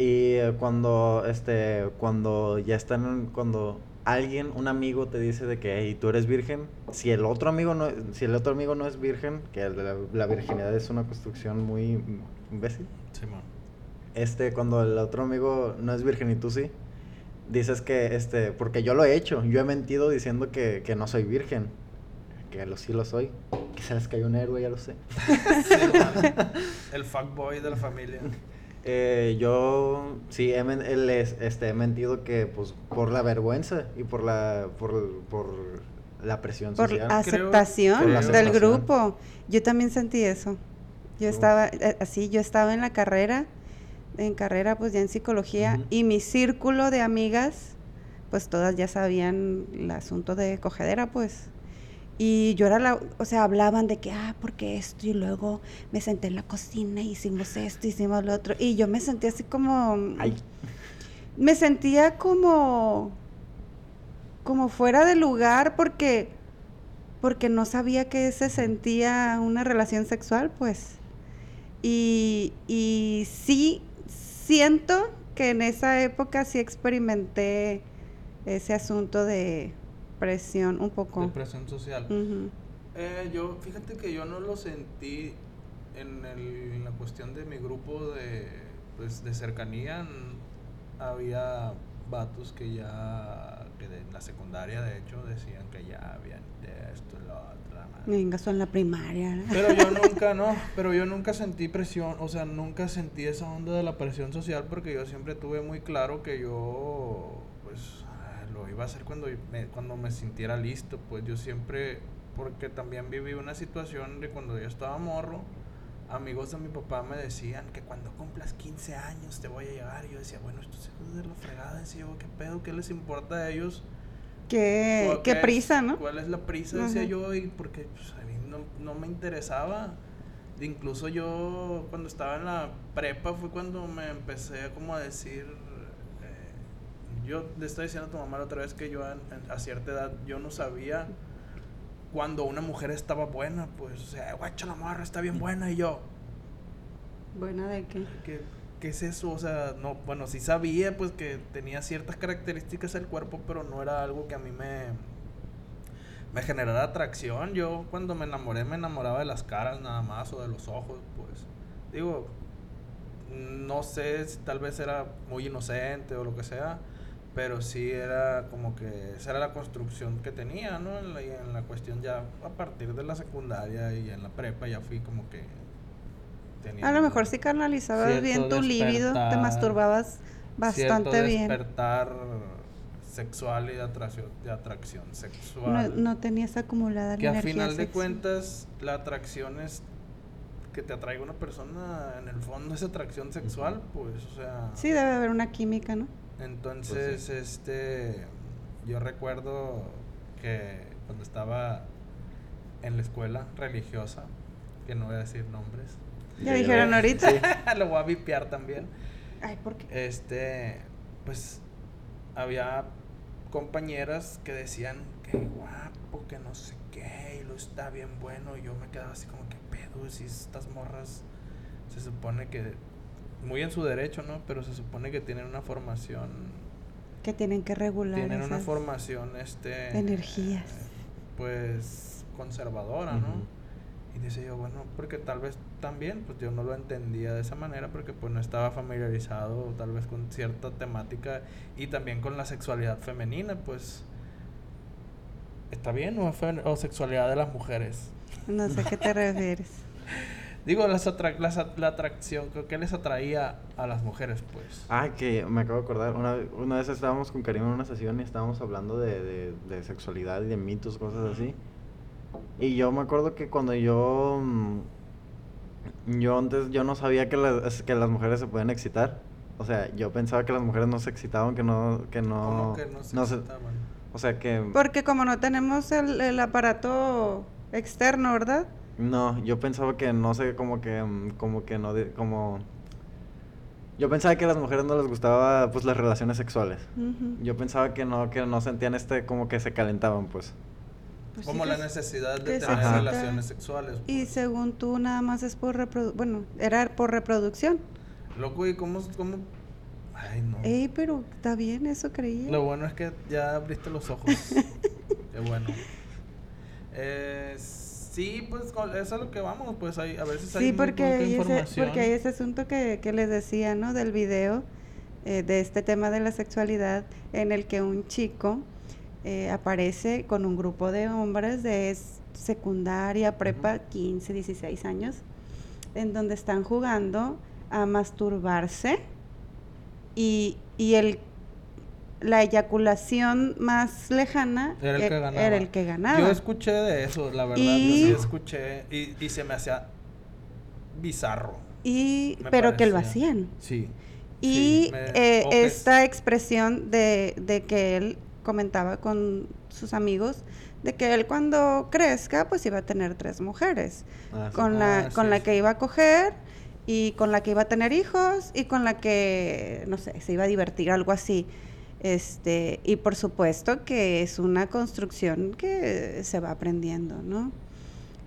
Y cuando este cuando ya están cuando alguien, un amigo te dice de que hey, tú eres virgen, si el otro amigo no si el otro amigo no es virgen, que la, la virginidad es una construcción muy imbécil. Este, cuando el otro amigo no es virgen y tú sí, dices que, este, porque yo lo he hecho, yo he mentido diciendo que, que no soy virgen, que lo sí lo soy, sabes que hay un héroe, ya lo sé. el fuckboy de la familia. Eh, yo sí he, men- el es- este, he mentido que pues por la vergüenza y por la por, por la presión Por social. aceptación Por la del aceptación. grupo. Yo también sentí eso. Yo estaba eh, así, yo estaba en la carrera, en carrera pues ya en psicología, y mi círculo de amigas, pues todas ya sabían el asunto de cogedera, pues. Y yo era la, o sea, hablaban de que, ah, porque esto, y luego me senté en la cocina, hicimos esto, hicimos lo otro, y yo me sentía así como, Ay, me sentía como como fuera de lugar porque porque no sabía que se sentía una relación sexual pues. Y, y sí siento que en esa época sí experimenté ese asunto de presión un poco Depresión social. Eh, yo, fíjate que yo no lo sentí en, el- en la cuestión de mi grupo de, pues, de cercanía. Había vatos que ya, que de en la secundaria de hecho, decían que ya habían de esto y lo otro. venga son en la primaria ¿no? Pero yo nunca, no, pero yo nunca sentí presión, o sea, nunca sentí esa onda de la presión social porque yo siempre tuve muy claro que yo, lo iba a hacer cuando me, cuando me sintiera listo, pues yo siempre, porque también viví una situación de cuando yo estaba morro, amigos de mi papá me decían que cuando cumplas 15 años te voy a llegar, y yo decía, bueno, estos hijos de la fregada, decía yo, ¿qué pedo? ¿Qué les importa a ellos? qué, ¿Cuál- Eh, qué es- prisa no ¿Cuál es la prisa? Decía Ujú. yo, y porque pues, a mí no, no me interesaba. Incluso yo cuando estaba en la prepa fue cuando me empecé como a decir, yo le estoy diciendo a tu mamá la otra vez que yo en- en- a cierta edad yo no sabía cuando una mujer estaba buena, pues, o sea, guacha la morra está bien buena y yo, buena de qué ¿qué, qué es eso? O sea, no, bueno, sí sabía pues que tenía ciertas características el cuerpo, pero no era algo que a mí me, me generara atracción. Yo cuando me enamoré me enamoraba de las caras nada más o de los ojos, pues. Digo, no sé si tal vez era muy inocente o lo que sea, pero sí era como que esa era la construcción que tenía, ¿no? En la, y en la cuestión ya a partir de la secundaria y en la prepa ya fui como que... a lo mejor si canalizabas bien tu líbido te masturbabas bastante bien despertar sexual y de atracción, de atracción no, sexual. no tenías acumulada la que a energía final de sexual. cuentas la atracción es que te atraiga una persona, en el fondo es atracción sexual, pues, o sea... Sí, debe haber una química, ¿no? Entonces, Pues este, yo recuerdo que cuando estaba en la escuela religiosa, que no voy a decir nombres, Ya dijeron ahorita. lo voy a vipear también. Ay, ¿por qué? este, pues había compañeras que decían que guapo, que no sé qué, y lo está bien bueno, y yo me quedaba así como que pedo, si estas morras se supone que, muy en su derecho, ¿no? Pero se supone que tienen una formación, Que tienen que regular tienen una formación, este, energías. pues conservadora, ¿no? Y decía yo, bueno, porque tal vez también, pues yo no lo entendía de esa manera porque pues no estaba familiarizado tal vez con cierta temática y también con la sexualidad femenina, pues está bien o, o sexualidad de las mujeres. No sé a qué te refieres. Digo, las atra- las at- la atracción, ¿qué les atraía a las mujeres, pues? Ah, que me acabo de acordar. Una, una vez estábamos con Karim en una sesión y estábamos hablando de, de, de sexualidad y de mitos, cosas así. Y yo me acuerdo que cuando yo. mm, Yo antes yo no sabía que las, que las mujeres se pueden excitar. O sea, yo pensaba que las mujeres no se excitaban, que no. Que no, ¿Cómo que no se no se- excitaban? o sea, que. Porque como no tenemos el, el aparato externo, ¿verdad? No, yo pensaba que no sé, como que, mm, como que no, de- como... Yo pensaba que a las mujeres no les gustaba, pues, las relaciones sexuales. Yo pensaba que no, que no sentían este, como que se calentaban, pues. Pues Como la es- necesidad de tener relaciones sexuales. Y pues. según tú, nada más es por reproducción. Bueno, era por reproducción. Loco, ¿y cómo, cómo? Ay, no. Ey, pero está bien, eso creía. Lo bueno es que ya abriste los ojos. Qué bueno. Eh, Sí, pues eso es a lo que vamos, pues hay, a veces hay Sí, porque hay, ese, porque hay ese asunto que, que les decía, ¿no? Del video, eh, de este tema de la sexualidad, en el que un chico eh, aparece con un grupo de hombres de secundaria, prepa, 15, 16 años, en donde están jugando a masturbarse y, y el la eyaculación más lejana era el, que ganaba. Yo escuché de eso, la verdad. Y, yo sí escuché y, y, se me hacía bizarro. Y, pero que lo hacían. Sí. Y eh, esta expresión de, de que él comentaba con sus amigos de que él cuando crezca pues iba a tener tres mujeres ah, con la ah, con la que iba a coger y con la que iba a tener hijos y con la que no sé se iba a divertir algo así este y por supuesto que es una construcción que se va aprendiendo no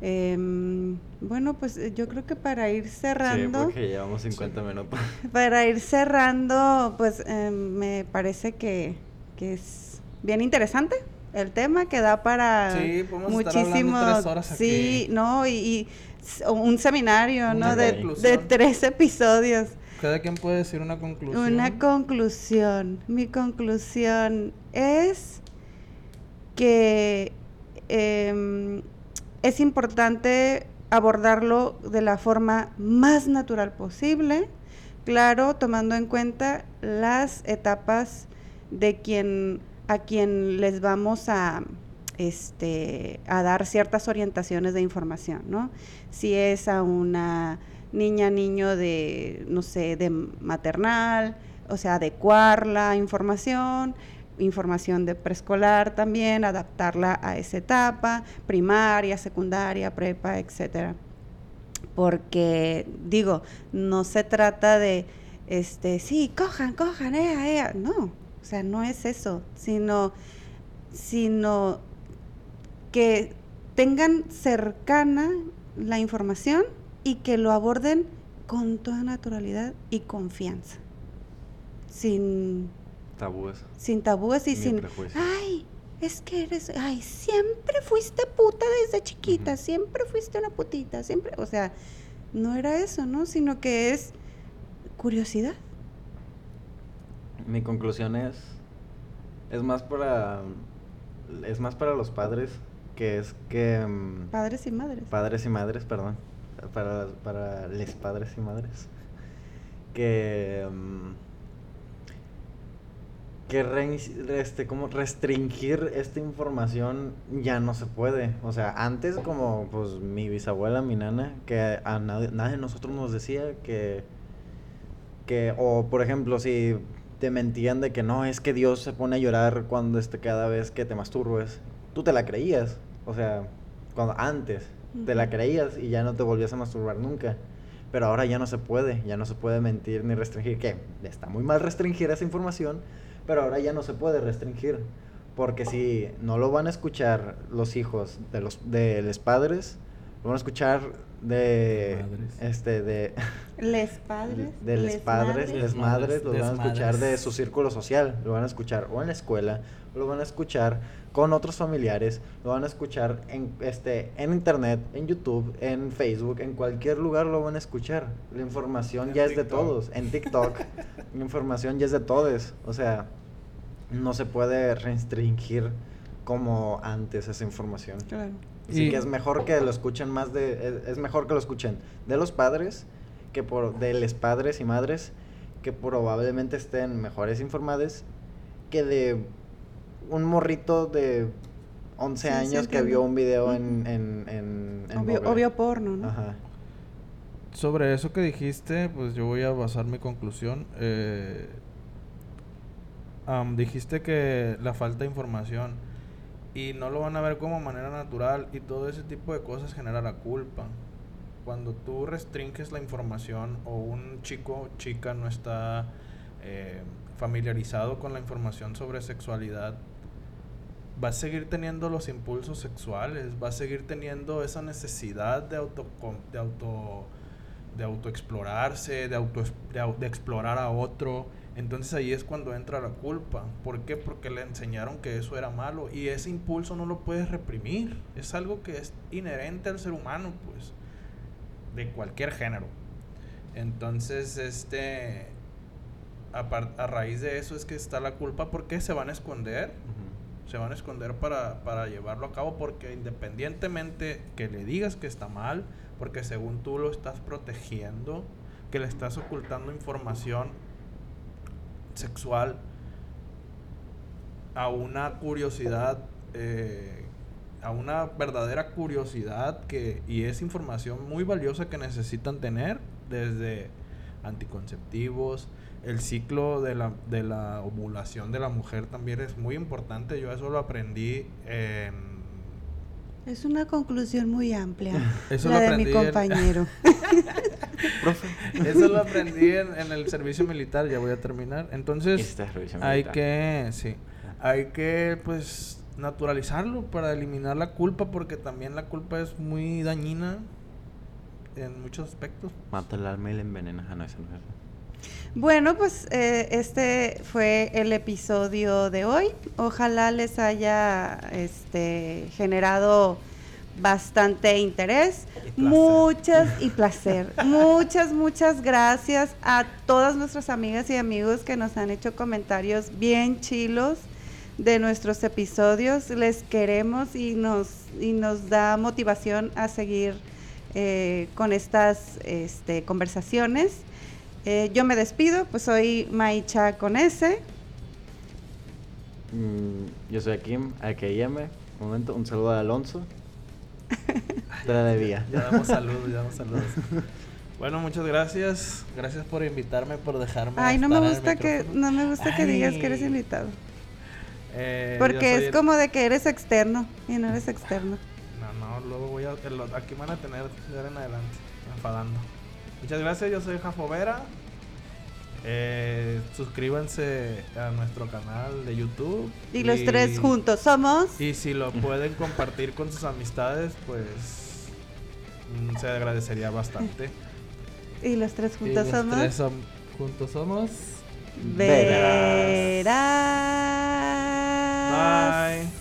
em, bueno, pues yo creo que para ir cerrando. Sí, porque llevamos 50 minutos. Para ir cerrando, pues em, me parece que, que es bien interesante el tema que da para sí, muchísimos horas sí no y, un seminario no de, de, tres episodios cada quien puede decir una conclusión una conclusión mi conclusión es que em, es importante abordarlo de la forma más natural posible claro tomando en cuenta las etapas de quien a quien les vamos a, este, a dar ciertas orientaciones de información, ¿no? Si es a una niña, niño de, no sé, de maternal, o sea, adecuar la información, información de preescolar también, adaptarla a esa etapa, primaria, secundaria, prepa, etcétera. Porque, digo, no se trata de, este, sí, cojan, cojan, ella, ella, no, o sea, no es eso, sino, sino que tengan cercana la información y que lo aborden con toda naturalidad y confianza. Sin tabúes. Sin tabúes y sin ay, es que eres, ay, siempre fuiste puta desde chiquita, siempre fuiste una putita, siempre, o sea, no era eso, ¿no? Sino que es curiosidad mi conclusión es es más para es más para los padres que es que mm, padres y madres padres y madres perdón para para les padres y madres que mm, que este como restringir esta información ya no se puede o sea antes como pues mi bisabuela mi nana que a nadie, nadie de nosotros nos decía que que o por ejemplo si te mentían de que no, es que Dios se pone a llorar cuando este, cada vez que te masturbes. Tú te la creías, o sea, cuando antes te la creías y ya no te volvías a masturbar nunca. Pero ahora ya no se puede, ya no se puede mentir ni restringir, que está muy mal restringir esa información, pero ahora ya no se puede restringir, porque si no lo van a escuchar los hijos de los de los padres, lo van a escuchar de este de les padres de les, padres les madres lo van a escuchar de su círculo social lo van a escuchar o en la escuela lo van a escuchar con otros familiares lo van a escuchar en este en internet en YouTube en Facebook en cualquier lugar lo van a escuchar. La información ya es de todos en TikTok. La información ya es de todos o sea no se puede restringir como antes esa información. Claro. Así que es mejor que lo escuchen más de... Es, mejor que lo escuchen de los padres, que por... de los padres y madres, que probablemente estén mejores informados, que de un morrito de 11 años que vio un video en... en, obvio, porno, ¿no? Ajá. Sobre eso que dijiste, pues yo voy a basar mi conclusión. Eh, dijiste que la falta de información y no lo van a ver como manera natural y todo ese tipo de cosas genera la culpa. Cuando tú restringes la información o un chico chica no está eh, familiarizado con la información sobre sexualidad, va a seguir teniendo los impulsos sexuales, va a seguir teniendo esa necesidad de auto, de auto de autoexplorarse, de, auto, de explorar a otro. Entonces ahí es cuando entra la culpa. ¿Por qué? Porque le enseñaron que eso era malo y ese impulso no lo puedes reprimir. Es algo que es inherente al ser humano, pues, de cualquier género. Entonces, este, a, raíz de eso es que está la culpa porque se van a esconder. Se van a esconder para, para llevarlo a cabo porque independientemente que le digas que está mal, porque según tú lo estás protegiendo, que le estás ocultando información sexual a una curiosidad, eh, a una verdadera curiosidad que, y es información muy valiosa que necesitan tener desde anticonceptivos, el ciclo de la, de la ovulación de la mujer también es muy importante. Yo eso lo aprendí en... Es una conclusión muy amplia. Eso la de mi compañero. eso lo aprendí en, el servicio militar, ya voy a terminar. Entonces, hay que, sí, hay que, pues, naturalizarlo para eliminar la culpa, porque también la culpa es muy dañina en muchos aspectos. Mata el alma y la envenena. Ah, no, eso no es bueno, pues eh, este fue el episodio de hoy. Ojalá les haya este, generado bastante interés, muchas y placer. muchas, muchas gracias a todas nuestras amigas y amigos que nos han hecho comentarios bien chilos de nuestros episodios. Les queremos y nos, y nos da motivación a seguir eh, con estas este, conversaciones. Eh, yo me despido, pues soy Maicha con S. Mm, yo soy Akim, AKM. Un momento, un saludo a Alonso. Te la debía. Ya damos saludos, ya damos saludos. Bueno, muchas gracias. Gracias por invitarme, por dejarme. Ay, no me gusta que no me gusta que digas que eres invitado. Eh, Porque es como de que eres externo y no eres externo. No, no, luego voy a aquí van a tener de en adelante enfadando. Muchas gracias, yo soy Jafo Vera. Eh, suscríbanse a nuestro canal de YouTube. Y, los tres juntos somos. Y si lo pueden compartir con sus amistades, pues mm, se agradecería bastante. Y los tres juntos y los somos. Tres juntos somos. Verás. Bye.